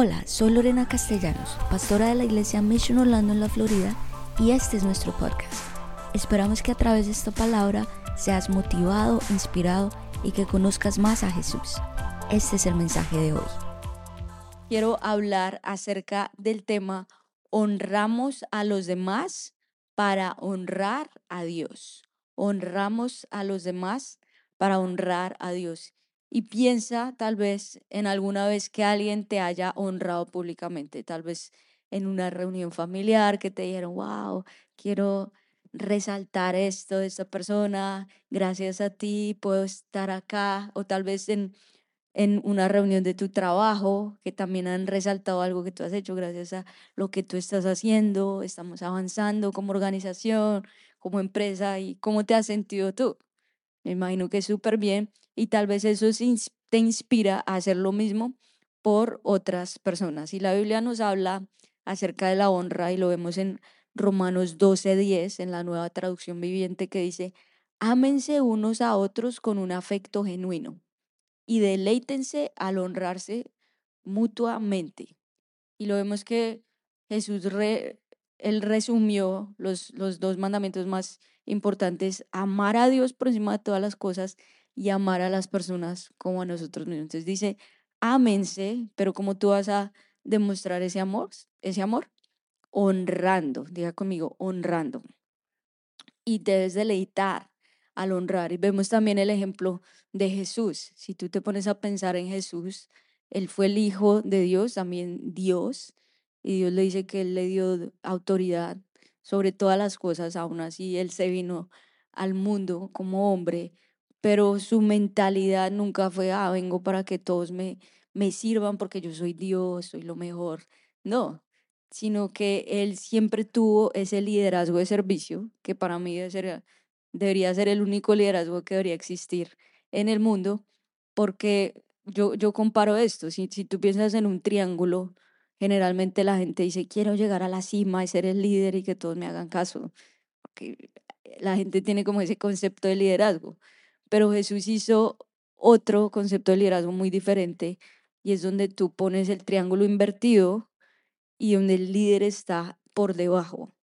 Hola, soy Lorena Castellanos, pastora de la iglesia Mission Orlando en la Florida y este es nuestro podcast. Esperamos que a través de esta palabra seas motivado, inspirado y que conozcas más a Jesús. Este es el mensaje de hoy. Quiero hablar acerca del tema honramos a los demás para honrar a Dios. Honramos a los demás para honrar a Dios y piensa tal vez en alguna vez que alguien te haya honrado públicamente, tal vez en una reunión familiar que te dijeron, wow, quiero resaltar esto de esta persona, gracias a ti puedo estar acá, o tal vez en, en una reunión de tu trabajo que también han resaltado algo que tú has hecho gracias a lo que tú estás haciendo, estamos avanzando como organización, como empresa y cómo te has sentido tú. Me imagino que súper bien y tal vez eso te inspira a hacer lo mismo por otras personas. Y la Biblia nos habla acerca de la honra y lo vemos en Romanos 12:10, en la nueva traducción viviente, que dice, ámense unos a otros con un afecto genuino y deleítense al honrarse mutuamente. Y lo vemos que Jesús, él resumió los, los dos mandamientos más importantes, amar a Dios por encima de todas las cosas y amar a las personas como a nosotros mismos. Entonces dice, ámense, pero ¿cómo tú vas a demostrar ese amor? Ese amor honrando, diga conmigo, honrando. Y debes deleitar al honrar. Y vemos también el ejemplo de Jesús. Si tú te pones a pensar en Jesús, él fue el Hijo de Dios, también Dios, y Dios le dice que él le dio autoridad sobre todas las cosas, aún así él se vino al mundo como hombre, pero su mentalidad nunca fue, ah, vengo para que todos me, me sirvan porque yo soy Dios, soy lo mejor. No, sino que él siempre tuvo ese liderazgo de servicio, que para mí debería ser el único liderazgo que debería existir en el mundo, porque yo, yo comparo esto, si, si tú piensas en un triángulo, generalmente la gente dice, quiero llegar a la cima y ser el líder y que todos me hagan caso. Porque la gente tiene como ese concepto de liderazgo. Pero Jesús hizo otro concepto de liderazgo muy diferente y es donde tú pones el triángulo invertido y donde el líder está por debajo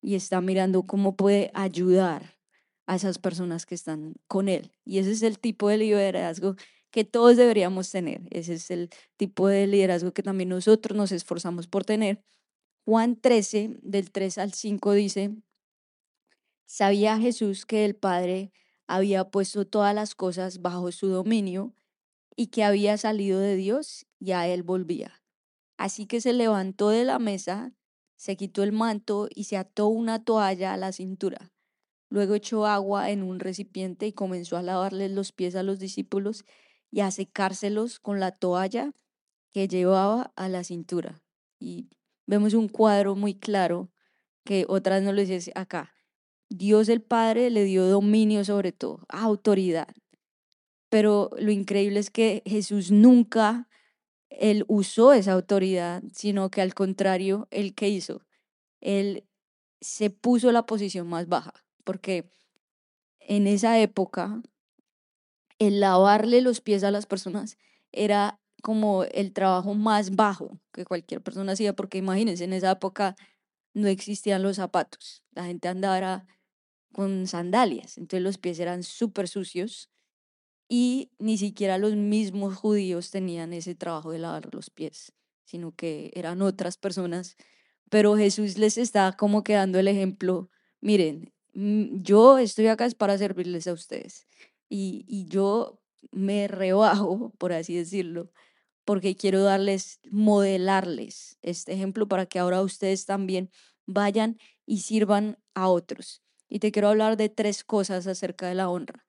y está mirando cómo puede ayudar a esas personas que están con él. Y ese es el tipo de liderazgo que todos deberíamos tener. Ese es el tipo de liderazgo que también nosotros nos esforzamos por tener. Juan 13, del 3 al 5 dice, sabía Jesús que el Padre había puesto todas las cosas bajo su dominio y que había salido de Dios y a él volvía. Así que se levantó de la mesa, se quitó el manto y se ató una toalla a la cintura. Luego echó agua en un recipiente y comenzó a lavarles los pies a los discípulos y a secárselos con la toalla que llevaba a la cintura. Y vemos un cuadro muy claro que otras no lo dice acá. Dios el Padre le dio dominio sobre todo, autoridad. Pero lo increíble es que Jesús nunca él usó esa autoridad, sino que al contrario, él que hizo, él se puso la posición más baja, porque en esa época el lavarle los pies a las personas era como el trabajo más bajo que cualquier persona hacía, porque imagínense, en esa época no existían los zapatos, la gente andaba con sandalias, entonces los pies eran súper sucios y ni siquiera los mismos judíos tenían ese trabajo de lavar los pies, sino que eran otras personas, pero Jesús les está como quedando el ejemplo, miren, mm, yo estoy acá es para servirles a ustedes y, yo me rebajo, por así decirlo, porque quiero darles, modelarles este ejemplo para que ahora ustedes también vayan y sirvan a otros. Y te quiero hablar de tres cosas acerca de la honra.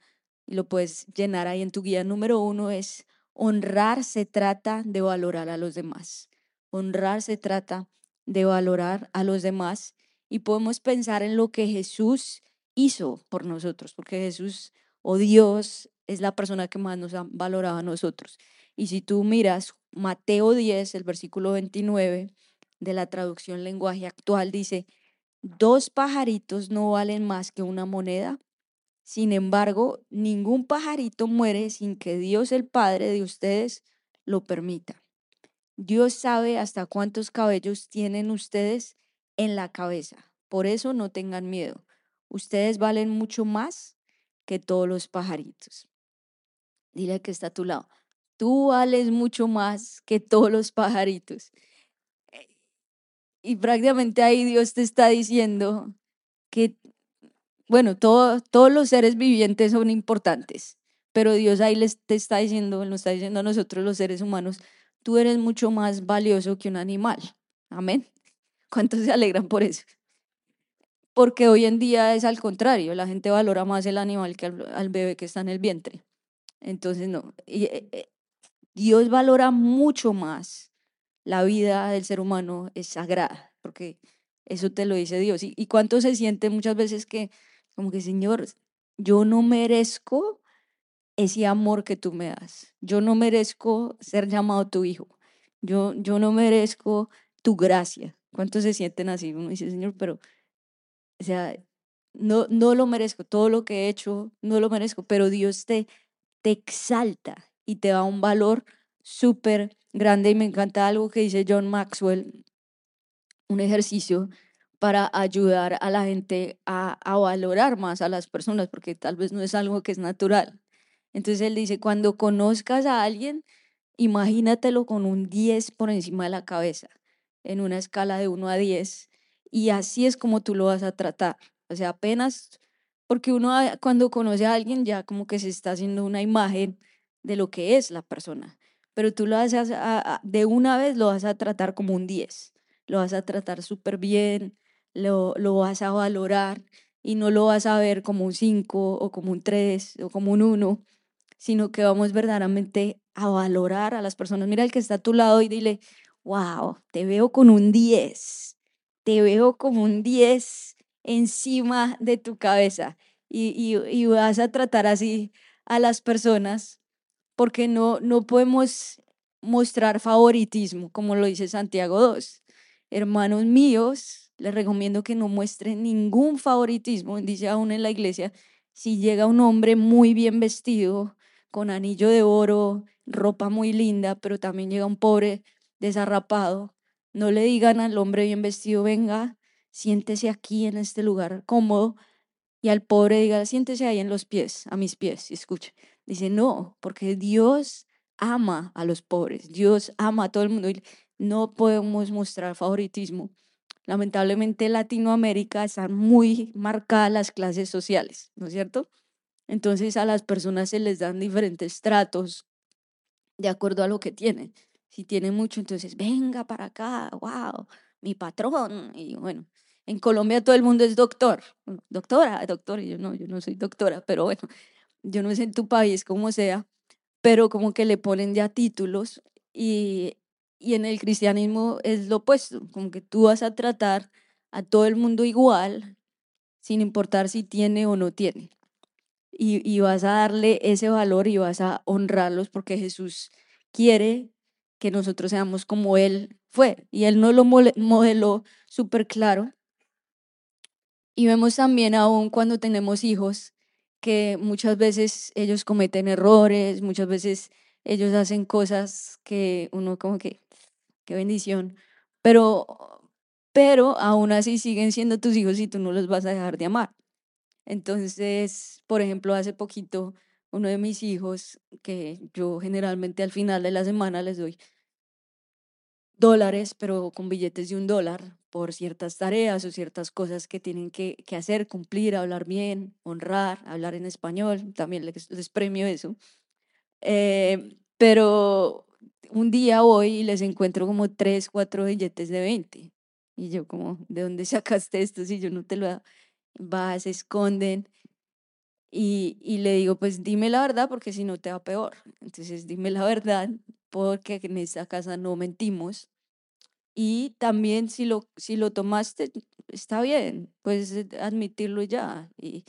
Y lo puedes llenar ahí en tu guía. Número uno es honrar se trata de valorar a los demás. Honrar se trata de valorar a los demás. Y podemos pensar en lo que Jesús hizo por nosotros, porque Jesús o Dios es la persona que más nos ha valorado a nosotros. Y si tú miras Mateo 10, el versículo 29 de la traducción lenguaje actual, dice, dos pajaritos no valen más que una moneda. Sin embargo, ningún pajarito muere sin que Dios el Padre de ustedes lo permita. Dios sabe hasta cuántos cabellos tienen ustedes en la cabeza. Por eso no tengan miedo. Ustedes valen mucho más que todos los pajaritos. Dile que está a tu lado. Tú vales mucho más que todos los pajaritos. Y prácticamente ahí Dios te está diciendo que, bueno, todos los seres vivientes son importantes, pero Dios ahí les te está diciendo, nos está diciendo a nosotros los seres humanos, tú eres mucho más valioso que un animal. Amén. ¿Cuántos se alegran por eso? Porque hoy en día es al contrario, la gente valora más el animal que al, bebé que está en el vientre. Entonces, no, eh, eh, Dios valora mucho más la vida del ser humano, es sagrada, porque eso te lo dice Dios. ¿Y, cuánto se siente muchas veces que, como que, Señor, yo no merezco ese amor que tú me das. Yo no merezco ser llamado tu hijo. Yo, yo no merezco tu gracia. ¿Cuántos se sienten así? Uno dice, Señor, pero, o sea, no, no lo merezco. Todo lo que he hecho, no lo merezco. Pero Dios te, te exalta y te da un valor súper grande. Y me encanta algo que dice John Maxwell, un ejercicio para ayudar a la gente a, valorar más a las personas, porque tal vez no es algo que es natural. Entonces él dice, cuando conozcas a alguien, imagínatelo con un 10 por encima de la cabeza, en una escala de 1 a 10, y así es como tú lo vas a tratar. O sea, apenas, porque uno cuando conoce a alguien ya como que se está haciendo una imagen de lo que es la persona, pero tú lo haces de una vez lo vas a tratar como un 10, lo vas a tratar súper bien, lo, lo vas a valorar y no lo vas a ver como un 5 o como un 3 o como un 1, sino que vamos verdaderamente a valorar a las personas. Mira el que está a tu lado y dile, wow, te veo con un 10, te veo como un 10 encima de tu cabeza y, y, y vas a tratar así a las personas porque no, no podemos mostrar favoritismo, como lo dice Santiago 2. Hermanos míos, les recomiendo que no muestren ningún favoritismo, dice aún en la iglesia, si llega un hombre muy bien vestido, con anillo de oro, ropa muy linda, pero también llega un pobre desarrapado. No le digan al hombre bien vestido, venga, siéntese aquí en este lugar cómodo, y al pobre diga, siéntese ahí en los pies, a mis pies, y escuche. Dice, no, porque Dios ama a los pobres, Dios ama a todo el mundo, y no podemos mostrar favoritismo. Lamentablemente en Latinoamérica están muy marcadas las clases sociales, ¿no es cierto? Entonces a las personas se les dan diferentes tratos de acuerdo a lo que tienen. Si tienen mucho, entonces venga para acá, wow, mi patrón. Y bueno, en Colombia todo el mundo es doctor, doctora, doctor. Y yo no, yo no soy doctora, pero bueno, yo no sé en tu país cómo sea, pero como que le ponen ya títulos y, y en el cristianismo es lo opuesto, como que tú vas a tratar a todo el mundo igual, sin importar si tiene o no tiene y, vas a darle ese valor y vas a honrarlos porque Jesús quiere que nosotros seamos como Él fue. Y Él no lo modeló súper claro. Y vemos también aún cuando tenemos hijos que muchas veces ellos cometen errores, muchas veces ellos hacen cosas que uno como que, qué bendición, pero, pero aún así siguen siendo tus hijos y tú no los vas a dejar de amar. Entonces, por ejemplo, hace poquito, uno de mis hijos, que yo generalmente al final de la semana les doy dólares, pero con billetes de un dólar por ciertas tareas o ciertas cosas que tienen que, hacer, cumplir, hablar bien, honrar, hablar en español, también les, premio eso. Eh, pero un día hoy les encuentro como tres, cuatro billetes de 20. Y yo como, ¿de dónde sacaste esto si yo no te lo va, se esconden. Y, y le digo, pues dime la verdad porque si no te va peor. Entonces dime la verdad porque en esta casa no mentimos. Y también si lo, si lo tomaste, está bien, puedes admitirlo ya y,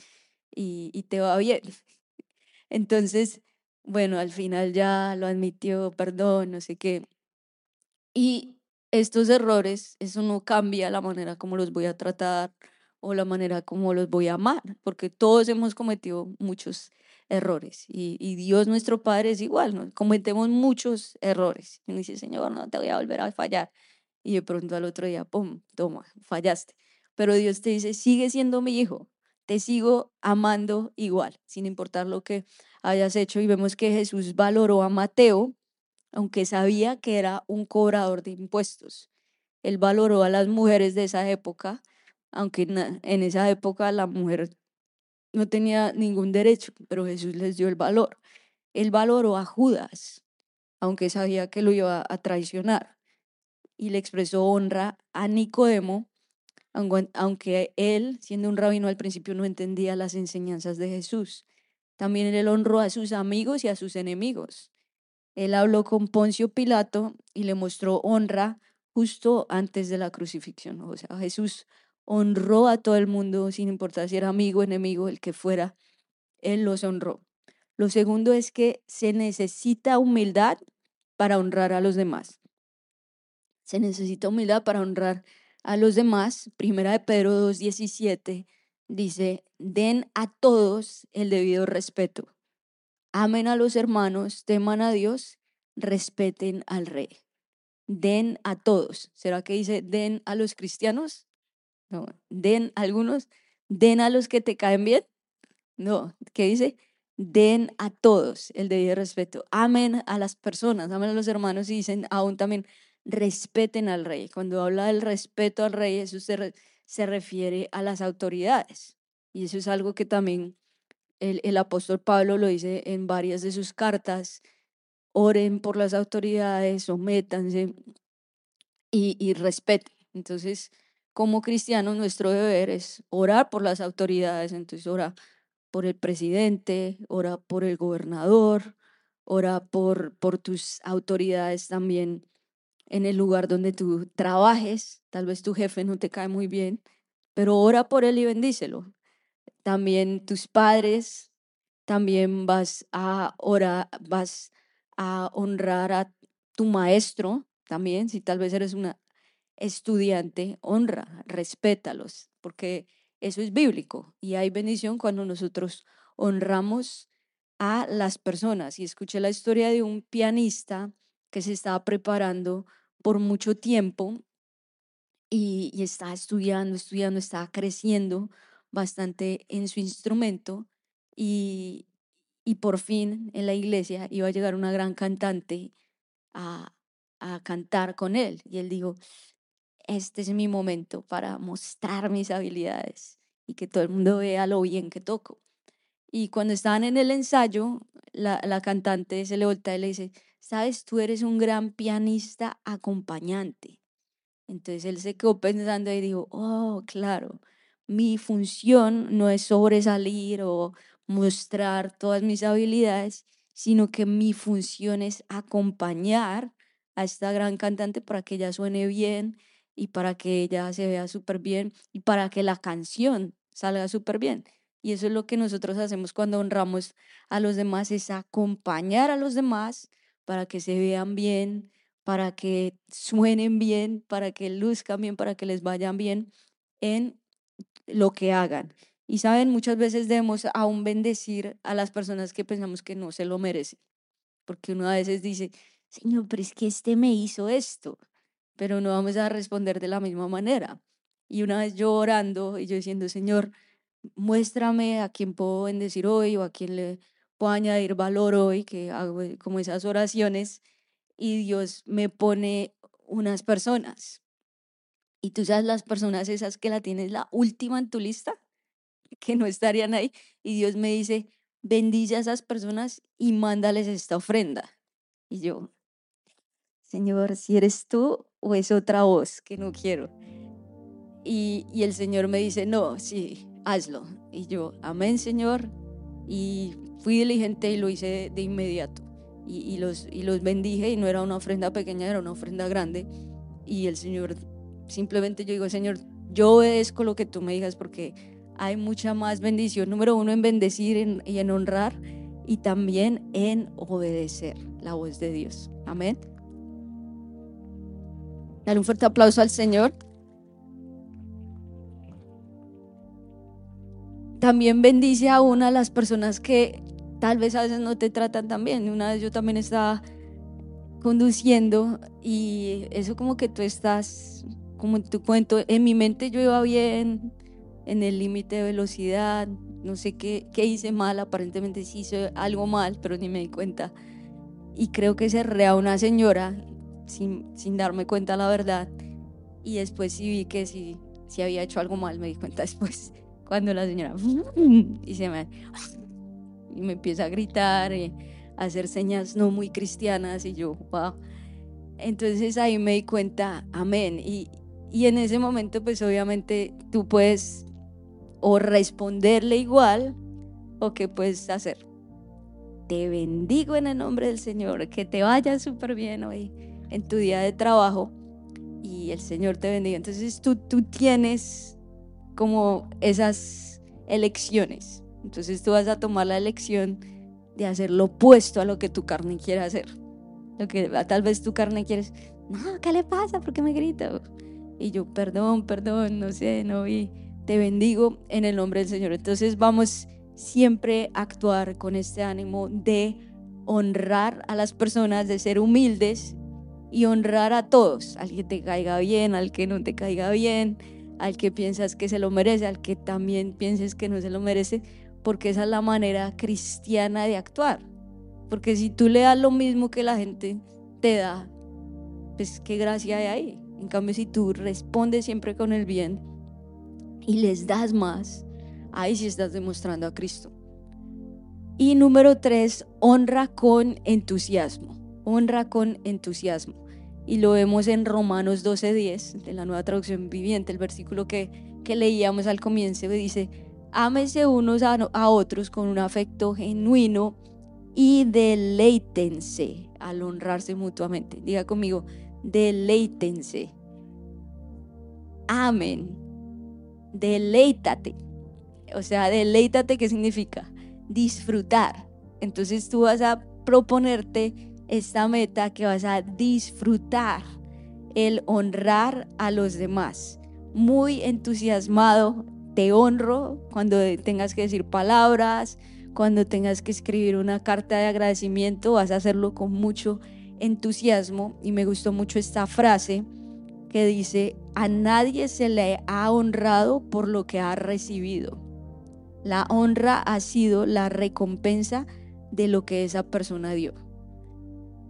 y, y te va bien. Entonces, bueno, al final ya lo admitió, perdón, no sé qué. Y estos errores, eso no cambia la manera como los voy a tratar o la manera como los voy a amar, porque todos hemos cometido muchos errores y, Dios nuestro Padre es igual, cometemos muchos errores. Y dice, Señor, no te voy a volver a fallar. Y de pronto al otro día, ¡pum!, toma, fallaste. Pero Dios te dice, sigue siendo mi hijo, te sigo amando igual, sin importar lo que hayas hecho. Y vemos que Jesús valoró a Mateo, aunque sabía que era un cobrador de impuestos. Él valoró a las mujeres de esa época, aunque en esa época la mujer no tenía ningún derecho, pero Jesús les dio el valor. Él valoró a Judas, aunque sabía que lo iba a traicionar, y le expresó honra a Nicodemo, aunque él, siendo un rabino al principio, no entendía las enseñanzas de Jesús. También él honró a sus amigos y a sus enemigos. Él habló con Poncio Pilato y le mostró honra justo antes de la crucifixión. O sea, Jesús honró a todo el mundo, sin importar si era amigo, enemigo, el que fuera, Él los honró. Lo segundo es que se necesita humildad para honrar a los demás. Se necesita humildad para honrar a los demás. Primera de Pedro 2.17 dice, den a todos el debido respeto. Amen a los hermanos, teman a Dios, respeten al rey den a todos. ¿Será que dice den a los cristianos? No, den a algunos, den a los que te caen bien. No, ¿qué dice? Den a todos el debido respeto. Amen a las personas, amen a los hermanos y dicen aún también respeten al rey. Cuando habla del respeto al rey, eso se, se refiere a las autoridades. Y eso es algo que también el, el apóstol Pablo lo dice en varias de sus cartas oren por las autoridades, sométanse y, y respeten. Entonces, como cristianos, nuestro deber es orar por las autoridades. Entonces, ora por el presidente, ora por el gobernador, ora por, por tus autoridades también en el lugar donde tú trabajes. Tal vez tu jefe no te cae muy bien, pero ora por él y bendícelo. También tus padres, también vas a orar, vas a honrar a tu maestro también, si tal vez eres una estudiante, honra, respétalos, porque eso es bíblico y hay bendición cuando nosotros honramos a las personas. Y escuché la historia de un pianista que se estaba preparando por mucho tiempo y, y estaba estudiando, estudiando, estaba creciendo bastante en su instrumento y, y por fin en la iglesia iba a llegar una gran cantante a, cantar con él. Y él dijo, este es mi momento para mostrar mis habilidades y que todo el mundo vea lo bien que toco. Y cuando estaban en el ensayo, la, la cantante se le voltea y le dice, sabes, tú eres un gran pianista acompañante. Entonces él se quedó pensando y dijo, oh, claro, mi función no es sobresalir o, mostrar todas mis habilidades, sino que mi función es acompañar a esta gran cantante para que ella suene bien y para que ella se vea súper bien y para que la canción salga súper bien. Y eso es lo que nosotros hacemos cuando honramos a los demás, es acompañar a los demás para que se vean bien, para que suenen bien, para que luzcan bien, para que les vayan bien en lo que hagan. Y saben, muchas veces debemos aún bendecir a las personas que pensamos que no se lo merecen. Porque uno a veces dice, Señor, pero es que este me hizo esto. Pero no vamos a responder de la misma manera. Y una vez yo orando y yo diciendo, Señor, muéstrame a quién puedo bendecir hoy o a quién le puedo añadir valor hoy, que hago como esas oraciones. Y Dios me pone unas personas. Y tú sabes las personas esas que la tienes la última en tu lista que no estarían ahí. Y Dios me dice, bendice a esas personas y mándales esta ofrenda. Y yo, Señor, si eres tú o es otra voz que no quiero. Y, y el Señor me dice, no, sí, hazlo. Y yo, amén, Señor. Y fui diligente y lo hice de inmediato. Y, los, y los bendije y no era una ofrenda pequeña, era una ofrenda grande. Y el Señor, simplemente yo digo, Señor, yo obedezco lo que tú me digas porque hay mucha más bendición. Número uno, en bendecir y en honrar y también en obedecer la voz de Dios. Amén. Dale un fuerte aplauso al Señor. También bendice a una a las personas que tal vez a veces no te tratan tan bien. Una vez yo también estaba conduciendo y eso como que tú estás, como tu cuento, en mi mente yo iba bien, en el límite de velocidad, no sé qué, qué hice mal, aparentemente sí hice algo mal, pero ni me di cuenta. Y creo que cerré a una señora sin, sin darme cuenta la verdad. Y después sí vi que si, si había hecho algo mal, me di cuenta después, cuando la señora y se me, y me empieza a gritar. Y, hacer señas no muy cristianas y yo, wow. Entonces ahí me di cuenta, amén. Y, y en ese momento pues obviamente tú puedes o responderle igual o qué puedes hacer. Te bendigo en el nombre del Señor, que te vaya súper bien hoy en tu día de trabajo y el Señor te bendiga. Entonces tú, tú tienes como esas elecciones. Entonces tú vas a tomar la elección de hacer lo opuesto a lo que tu carne quiere hacer. Lo que tal vez tu carne quieres, no, ¿qué le pasa? ¿Por qué me grita? Y yo, perdón, perdón, no sé, no vi. Te bendigo en el nombre del Señor. Entonces vamos siempre a actuar con este ánimo de honrar a las personas, de ser humildes y honrar a todos, al que te caiga bien, al que no te caiga bien, al que piensas que se lo merece, al que también pienses que no se lo merece, porque esa es la manera cristiana de actuar. Porque si tú le das lo mismo que la gente te da, pues qué gracia hay ahí. En cambio, si tú respondes siempre con el bien y les das más, ahí sí estás demostrando a Cristo. Y número tres, honra con entusiasmo. Honra con entusiasmo. Y lo vemos en Romanos 12:10, de la nueva traducción viviente, el versículo que, que leíamos al comienzo, dice, Ámense unos a, otros con un afecto genuino y deleítense al honrarse mutuamente. Diga conmigo, deleítense. Amén. Deleítate. O sea, deleítate, ¿qué significa? Disfrutar. Entonces tú vas a proponerte esta meta que vas a disfrutar, el honrar a los demás. Muy entusiasmado te honro cuando tengas que decir palabras, cuando tengas que escribir una carta de agradecimiento, vas a hacerlo con mucho entusiasmo. Y me gustó mucho esta frase que dice, a nadie se le ha honrado por lo que ha recibido. La honra ha sido la recompensa de lo que esa persona dio.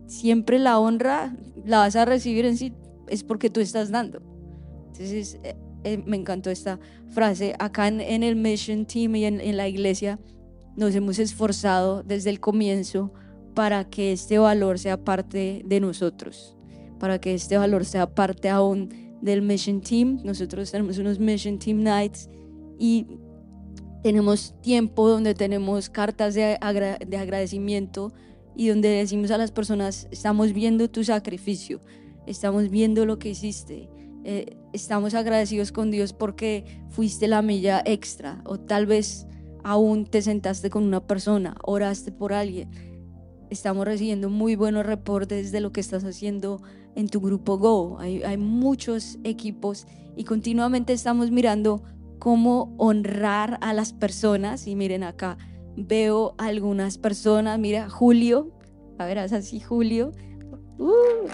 Siempre la honra la vas a recibir en sí, es porque tú estás dando. Entonces, eh, eh, me encantó esta frase, acá en, el Mission Team y en, la iglesia nos hemos esforzado desde el comienzo para que este valor sea parte de nosotros, para que este valor sea parte aún del Mission Team. Nosotros tenemos unos Mission Team Nights y tenemos tiempo donde tenemos cartas de, de agradecimiento y donde decimos a las personas, estamos viendo tu sacrificio, estamos viendo lo que hiciste, eh, estamos agradecidos con Dios porque fuiste la milla extra o tal vez aún te sentaste con una persona, oraste por alguien. Estamos recibiendo muy buenos reportes de lo que estás haciendo en tu grupo Go. Hay, hay muchos equipos y continuamente estamos mirando cómo honrar a las personas. Y miren acá, veo algunas personas, mira, Julio, a ver, así, Julio. Uh,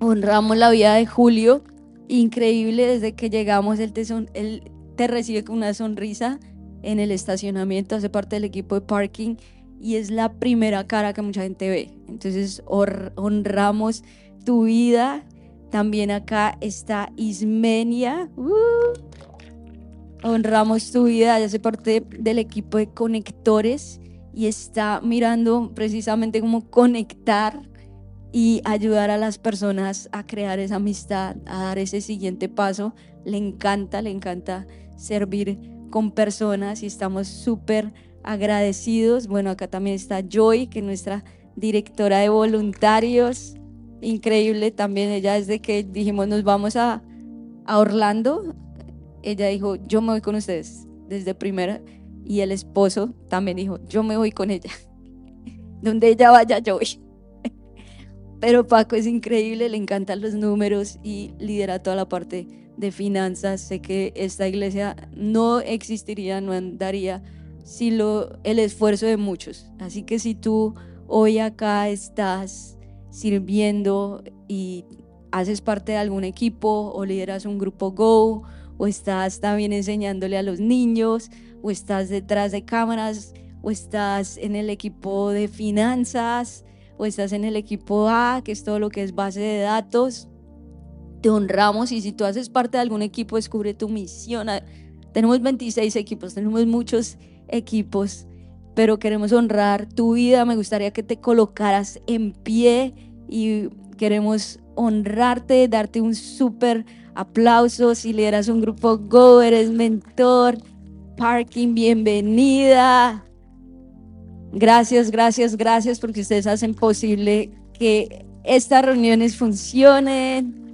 honramos la vida de Julio increíble desde que llegamos, él te, él te recibe con una sonrisa en el estacionamiento, hace parte del equipo de parking y es la primera cara que mucha gente ve. Entonces honramos tu vida. También acá está Ismenia. Uh, honramos tu vida, ya hace parte del equipo de conectores y está mirando precisamente cómo conectar y ayudar a las personas a crear esa amistad, a dar ese siguiente paso. Le encanta, le encanta servir con personas y estamos súper agradecidos. Bueno, acá también está Joy, que es nuestra directora de voluntarios. Increíble también, ella desde que dijimos nos vamos a, a Orlando, ella dijo, yo me voy con ustedes desde primera. Y el esposo también dijo, yo me voy con ella. Donde ella vaya, yo voy. Pero Paco es increíble, le encantan los números y lidera toda la parte de finanzas. Sé que esta iglesia no existiría, no andaría sin lo, el esfuerzo de muchos. Así que si tú hoy acá estás sirviendo y haces parte de algún equipo o lideras un grupo Go o estás también enseñándole a los niños o estás detrás de cámaras o estás en el equipo de finanzas o estás en el equipo A, que es todo lo que es base de datos. Te honramos y si tú haces parte de algún equipo, descubre tu misión. Ah, tenemos 26 equipos, tenemos muchos equipos, pero queremos honrar tu vida. Me gustaría que te colocaras en pie y queremos honrarte, darte un súper aplauso. Si lideras un grupo Go, eres mentor, parking, bienvenida. Gracias, gracias, gracias porque ustedes hacen posible que estas reuniones funcionen.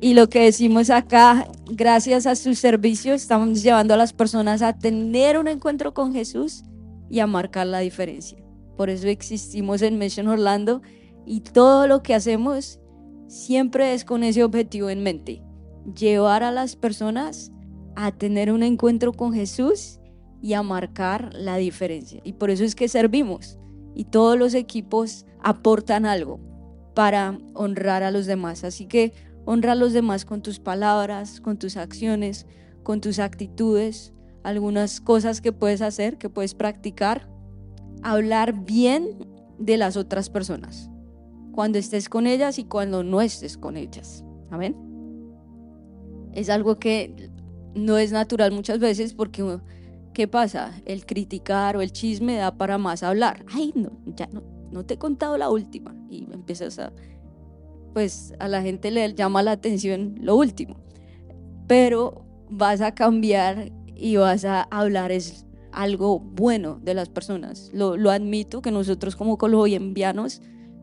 Y lo que decimos acá, gracias a su servicio, estamos llevando a las personas a tener un encuentro con Jesús y a marcar la diferencia. Por eso existimos en Mission Orlando y todo lo que hacemos siempre es con ese objetivo en mente, llevar a las personas a tener un encuentro con Jesús y a marcar la diferencia. Y por eso es que servimos y todos los equipos aportan algo para honrar a los demás. Así que honra a los demás con tus palabras, con tus acciones, con tus actitudes, algunas cosas que puedes hacer, que puedes practicar. Hablar bien de las otras personas, cuando estés con ellas y cuando no estés con ellas. Amén. Es algo que no es natural muchas veces porque ¿qué pasa? El criticar o el chisme da para más hablar. Ay, no, ya no, no te he contado la última. Y empiezas a, pues a la gente le llama la atención lo último. Pero vas a cambiar y vas a hablar es algo bueno de las personas. Lo, lo admito que nosotros como colombianos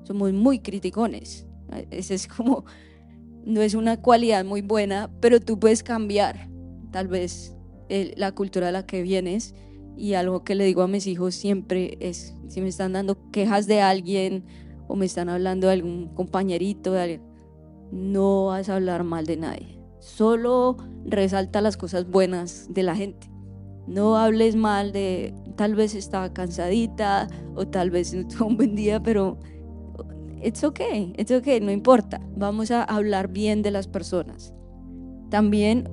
somos muy criticones. Ese es como, no es una cualidad muy buena, pero tú puedes cambiar tal vez la cultura de la que vienes. Y algo que le digo a mis hijos siempre es, si me están dando quejas de alguien o me están hablando de algún compañerito, de alguien, no vas a hablar mal de nadie. Solo resalta las cosas buenas de la gente. No hables mal de tal vez estaba cansadita o tal vez no tuvo un buen día, pero it's okay, it's okay, no importa. Vamos a hablar bien de las personas. También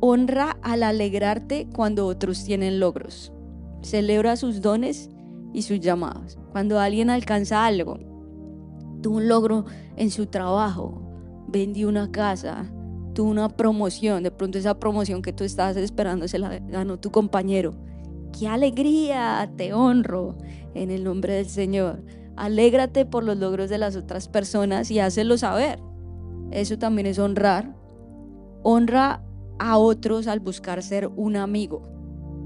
Honra al alegrarte cuando otros tienen logros. Celebra sus dones y sus llamados. Cuando alguien alcanza algo, tuvo un logro en su trabajo, vendió una casa, tuvo una promoción, de pronto esa promoción que tú estabas esperando se la ganó tu compañero. ¡Qué alegría! Te honro en el nombre del Señor. Alégrate por los logros de las otras personas y hácelo saber. Eso también es honrar. Honra a otros al buscar ser un amigo.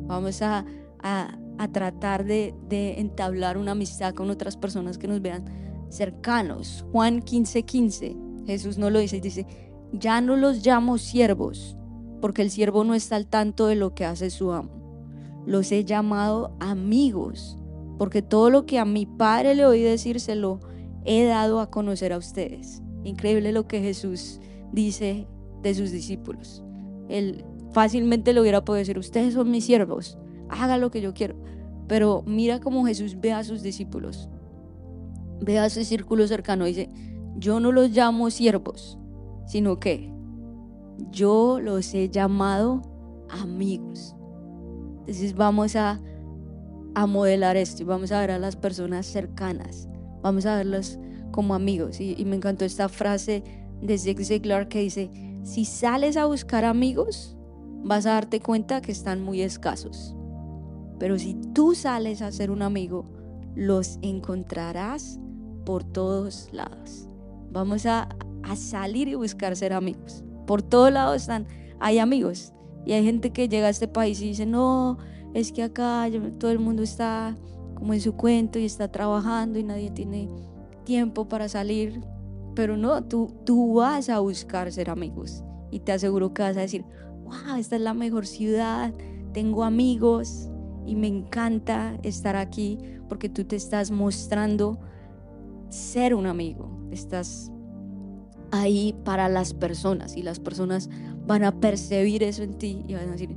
Vamos a, a, tratar de, de, entablar una amistad con otras personas que nos vean cercanos. Juan 15:15, 15, Jesús no lo dice, dice, ya no los llamo siervos, porque el siervo no está al tanto de lo que hace su amo. Los he llamado amigos, porque todo lo que a mi Padre le oí decir se lo he dado a conocer a ustedes. Increíble lo que Jesús dice de sus discípulos. Él fácilmente le hubiera podido decir, ustedes son mis siervos, haga lo que yo quiero. Pero mira cómo Jesús ve a sus discípulos, ve a ese círculo cercano y dice, yo no los llamo siervos, sino que yo los he llamado amigos. Entonces vamos a, a modelar esto y vamos a ver a las personas cercanas, vamos a verlas como amigos. Y, y me encantó esta frase de Zig Ziglar que dice, si sales a buscar amigos, vas a darte cuenta que están muy escasos. Pero si tú sales a ser un amigo, los encontrarás por todos lados. Vamos a, salir y buscar ser amigos. Por todos lados están, hay amigos. Y hay gente que llega a este país y dice, no, es que acá todo el mundo está como en su cuento y está trabajando y nadie tiene tiempo para salir. Pero no, tú, tú vas a buscar ser amigos y te aseguro que vas a decir, wow, esta es la mejor ciudad, tengo amigos y me encanta estar aquí porque tú te estás mostrando ser un amigo, estás ahí para las personas y las personas van a percibir eso en ti y van a decir,